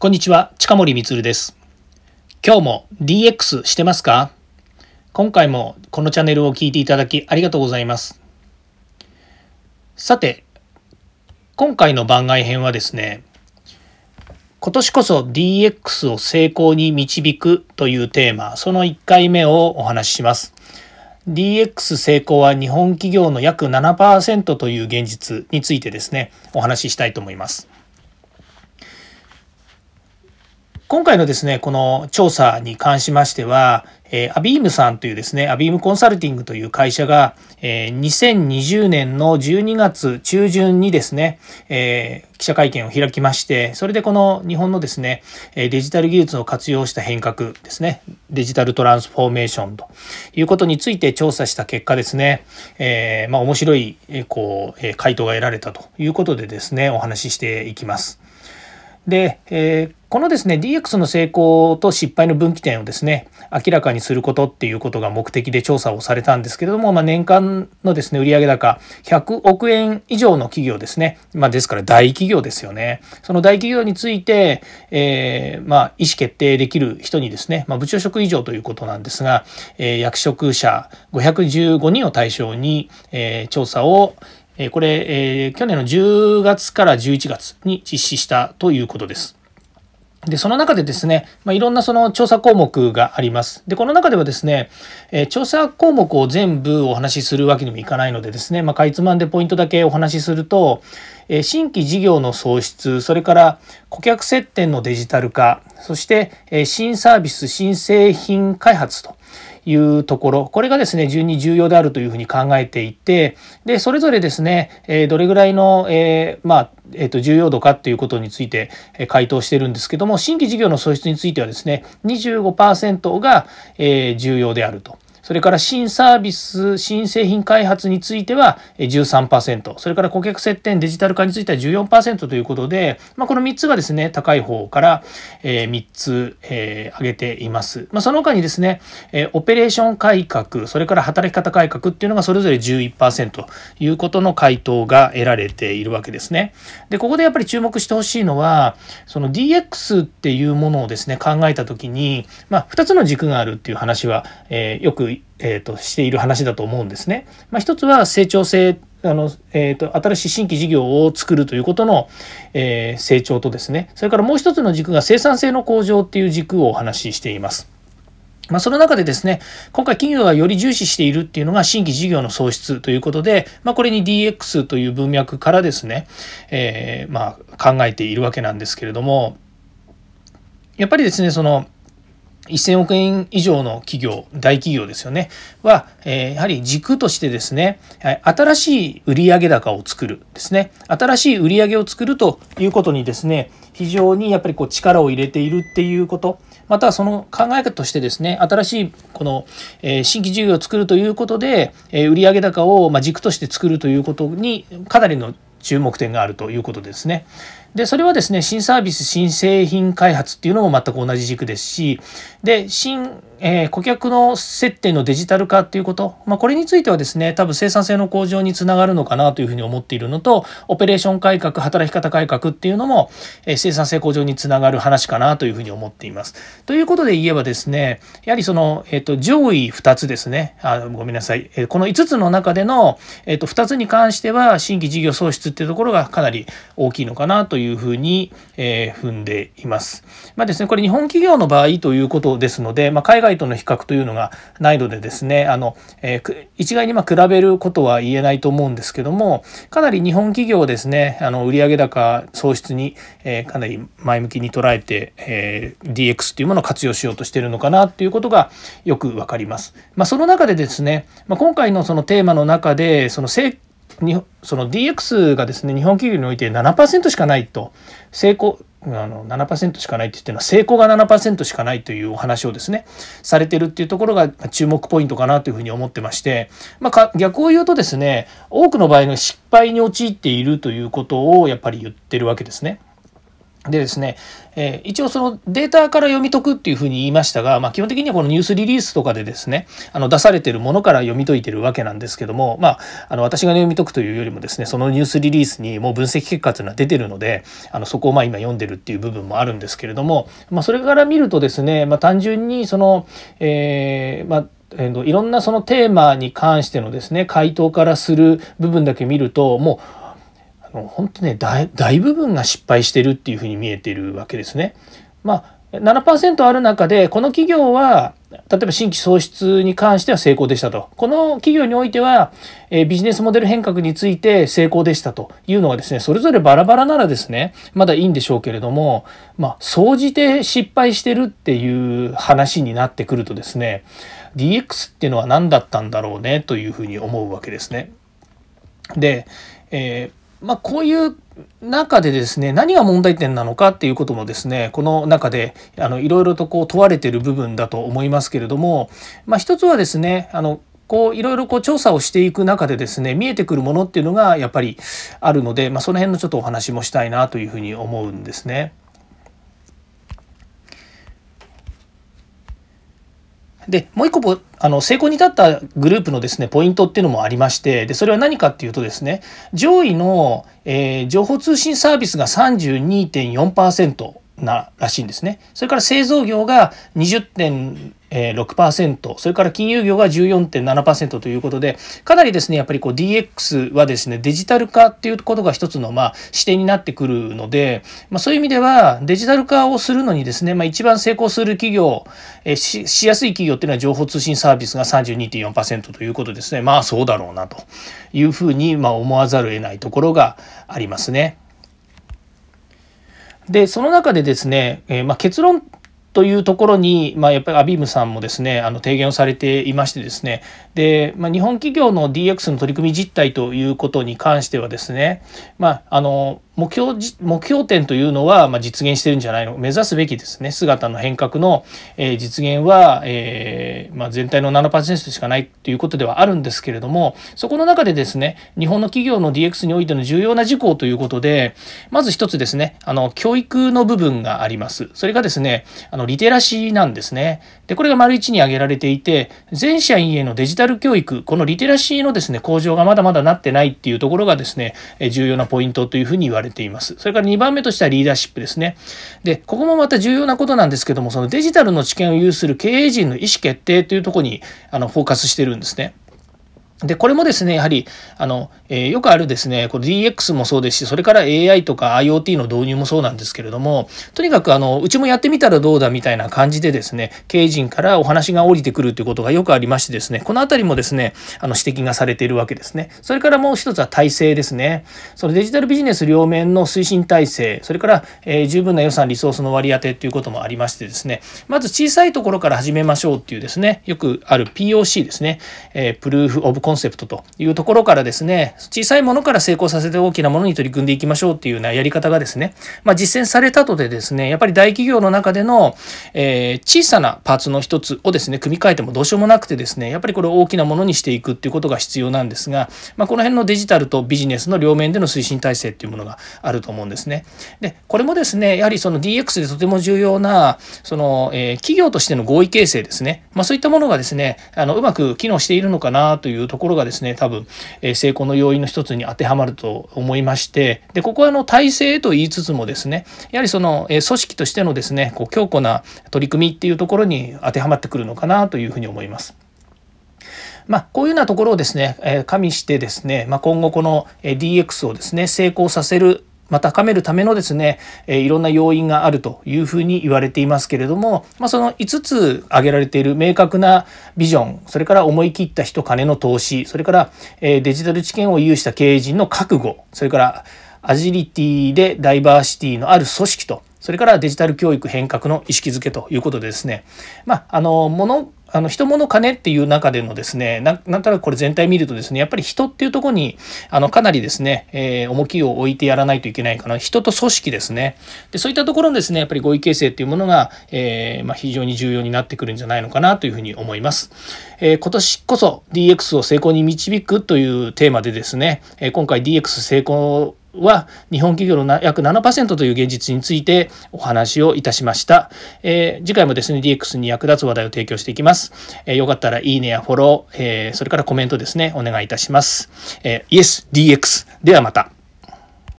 こんにちは、近森光です。今日も DX してますか？今回もこのチャンネルを聞いていただきありがとうございます。さて、今回の番外編はですね、今年こそ DX を成功に導くというテーマ、その1回目をお話しします。DX 成功は日本企業の約7%という現実についてですね、お話ししたいと思います。今回のですね、この調査に関しましては、え、アビームさんというですね、アビームコンサルティングという会社が、え、2020年の12月中旬にですね、え、記者会見を開きまして、それでこの日本のですね、デジタル技術を活用した変革ですね、デジタルトランスフォーメーションということについて調査した結果ですね、え、まあ面白い、こう、回答が得られたということでですね、お話ししていきます。で、えー、このですね DX の成功と失敗の分岐点をですね明らかにすることっていうことが目的で調査をされたんですけれども、まあ、年間のですね売上高100億円以上の企業ですね、まあ、ですから大企業ですよね。その大企業について、えー、まあ、意思決定できる人にですね、ま、部長職以上ということなんですが、えー、役職者515人を対象に、え、調査をえこれ、え去年の10月から11月に実施したということです。で、その中でですね、まあ、いろんなその調査項目があります。で、この中ではですね、え調査項目を全部お話しするわけにもいかないのでですね、まあ、かいつまんでポイントだけお話しすると、え新規事業の創出、それから顧客接点のデジタル化、そして、え新サービス、新製品開発というところこれがですね順に重要であるというふうに考えていてでそれぞれですね、えどれぐらいの、えまあえー、と重要度かっていうことについて回答してるんですけども新規事業の創出についてはですね25%が、え重要であると。それから新サービス、新製品開発については13%、それから顧客接点、デジタル化については14%ということで、まあ、この3つがですね、高い方から3つ挙げています。まあ、その他にですね、オペレーション改革、それから働き方改革っていうのがそれぞれ11%ということの回答が得られているわけですね。で、ここでやっぱり注目してほしいのは、その DX っていうものをですね、考えたときに、まあ、2つの軸があるっていう話は、えー、よくえーと、している話だと思うんですね。まあ、一つは成長性あの、えーと、新しい新規事業を作るということの、えー、成長とですねそれからもう一つの軸が生産性の向上っていう軸をお話ししています。まあ、その中でですね、今回企業がより重視しているっていうのが新規事業の創出ということで、まあ、これに DX という文脈からですね、えー、まあ考えているわけなんですけれども、やっぱりですね、その1000億円以上の企業、大企業ですよね、は、え、やはり軸としてですね、新しい売上高を作るですね、新しい売上を作るということにですね、非常にやっぱりこう力を入れているっていうこと、またその考え方としてですね、新しいこの、え新規事業を作るということで、え売上高をま軸として作るということにかなりの注目点があるということですね。でそれはですね新サービス新製品開発っていうのも全く同じ軸ですしで新えー、顧客の接点のデジタル化っていうこと、まあ、これについてはですね多分生産性の向上につながるのかなというふうに思っているのとオペレーション改革働き方改革っていうのも、えー、生産性向上につながる話かなというふうに思っています。ということで言えばですねやはりその、えーと、上位2つですねあごめんなさい、え、この5つの中での、えーと、2つに関しては新規事業創出っていうところがかなり大きいのかなというふうに、えー、踏んでいます。まあですねこれ日本企業の場合ということですので、まあ、海外との比較というのがないのでですねあの、えー、一概にま比べることは言えないと思うんですけどもかなり日本企業ですねあの売上高創出に、えー、かなり前向きに捉えて、えー、DX というものを活用しようとしているのかなということがよく分かります。まあ、その中でですね、まあ、今回のそのテーマの中でその成その DX がですね日本企業において7%しかないと成功あの7%しかないって言ってるのは成功が7%しかないというお話をですねされてるっていうところが注目ポイントかなというふうに思ってまして、まあ、逆を言うとですね多くの場合の失敗に陥っているということをやっぱり言ってるわけですね。でですね、えー、一応そのデータから読み解くっていうふうに言いましたが、まあ、基本的にはこのニュースリリースとかでですねあの出されてるものから読み解いてるわけなんですけども、まあ、あの私が読み解くというよりもですねそのニュースリリースにもう分析結果というのは出てるのであのそこをまあ今読んでるっていう部分もあるんですけれども、まあ、それから見るとですね、まあ、単純にその、えー、まあえー、いろんなそのテーマに関してのですね回答からする部分だけ見るともうあの本当ね大部分が失敗してるっていうふうに見えてるわけですね。まあ7%ある中でこの企業は例えば新規創出に関しては成功でしたとこの企業においては、えビジネスモデル変革について成功でしたというのがですねそれぞれバラバラならですねまだいいんでしょうけれどもまあ総じて失敗してるっていう話になってくるとですね DX っていうのは何だったんだろうねというふうに思うわけですね。で、えーまあ、こういう中でですね何が問題点なのかっていうこともですねこの中であのいろいろとこう問われてる部分だと思いますけれども、まあ、一つはですねあのこういろいろこう調査をしていく中でですね見えてくるものっていうのがやっぱりあるので、まあ、その辺のちょっとお話もしたいなというふうに思うんですね。でもう一個あの成功に至ったグループのですねポイントっていうのもありましてでそれは何かっていうとですね上位の、えー、情報通信サービスが32.4%ならしいんですね。それから製造業が20.6%、それから金融業が14.7%ということで、かなりですね、やっぱりこう DX はですね、デジタル化っていうことが一つのまあ視点になってくるので、まあ、そういう意味ではデジタル化をするのにですね、まあ、一番成功する企業、えししやすい企業っていうのは情報通信サービスが32.4%ということですね。まあそうだろうなというふうにまあ思わざるを得ないところがありますね。でその中でですね、えー、まあ、結論というところに、まあ、やっぱりアビームさんもですねあの提言をされていましてですね。で、まあ、日本企業の DX の取り組み実態ということに関してはですね、まあ、あの目標目標点というのは、ま、実現してるんじゃないの。目指すべきですね。姿の変革の、え、実現は、えま、全体の7%しかないということではあるんですけれどもそこの中でですね日本の企業の DX においての重要な事項ということでまず一つですねあの教育の部分があります。それがですねあのリテラシーなんですね。でこれが丸1に挙げられていて全社員へのデジタル教育このリテラシーのですね向上がまだまだなってないっていうところがですね重要なポイントというふうに言われてれています。それから2番目としてはリーダーシップですね。で、ここもまた重要なことなんですけども、そのデジタルの知見を有する経営陣の意思決定というところにあのフォーカスしてるんですね。で、これもですね、やはり、あの、えー、よくあるですね、この DX もそうですし、それから AI とか IoT の導入もそうなんですけれども、とにかく、あの、うちもやってみたらどうだみたいな感じでですね、経営陣からお話が降りてくるということがよくありましてですね、このあたりもですね、あの、指摘がされているわけですね。それからもう一つは体制ですね。そのデジタルビジネス両面の推進体制、それから、えー、十分な予算、リソースの割り当てということもありましてですね、まず小さいところから始めましょうっていうですね、よくある POC ですね、えー、プルーフ・オブ・コンセプトというところからですね、小さいものから成功させて大きなものに取り組んでいきましょうっていうようなやり方がですね、まあ、実践されたとでですね、やっぱり大企業の中での、えー、小さなパーツの一つをですね、組み替えてもどうしようもなくてですね、やっぱりこれを大きなものにしていくっていうことが必要なんですが、まあ、この辺のデジタルとビジネスの両面での推進体制っていうものがあると思うんですね。で、これもですね、やはりその DX でとても重要な、その、えー、企業としての合意形成ですね、まあ、そういったものがですね、あのうまく機能しているのかなというとところがですね、多分、え、成功の要因の一つに当てはまると思いましてでここはあの体制と言いつつもですねやはりその、え、組織としてのですねこう強固な取り組みっていうところに当てはまってくるのかなというふうに思います。まあ、こういうようなところをですね、え加味してですね、まあ、今後この DX をですね成功させるまあ、高めるためのですね、えいろんな要因があるというふうに言われていますけれども、まあ、その5つ挙げられている明確なビジョンそれから思い切った人金の投資それから、えデジタル知見を有した経営陣の覚悟それからアジリティでダイバーシティのある組織とそれからデジタル教育変革の意識づけということでですね、まあ、あの、ものあの人物金っていう中でのですねななんとなくこれ全体見るとですねやっぱり人っていうとこにあのかなりですね、えー、重きを置いてやらないといけないかな。人と組織ですね。でそういったところのですねやっぱり合意形成っていうものが、えー、まあ、非常に重要になってくるんじゃないのかなというふうに思います、えー、今年こそ DX を成功に導くというテーマでですね、え今回 DX 成功は日本企業の約7%という現実についてお話をいたしました。えー、次回もですね、DX に役立つ話題を提供していきます。えー、よかったらいいねやフォロー、えー、それからコメントですね、お願いいたします。えー、YesDX ではまた。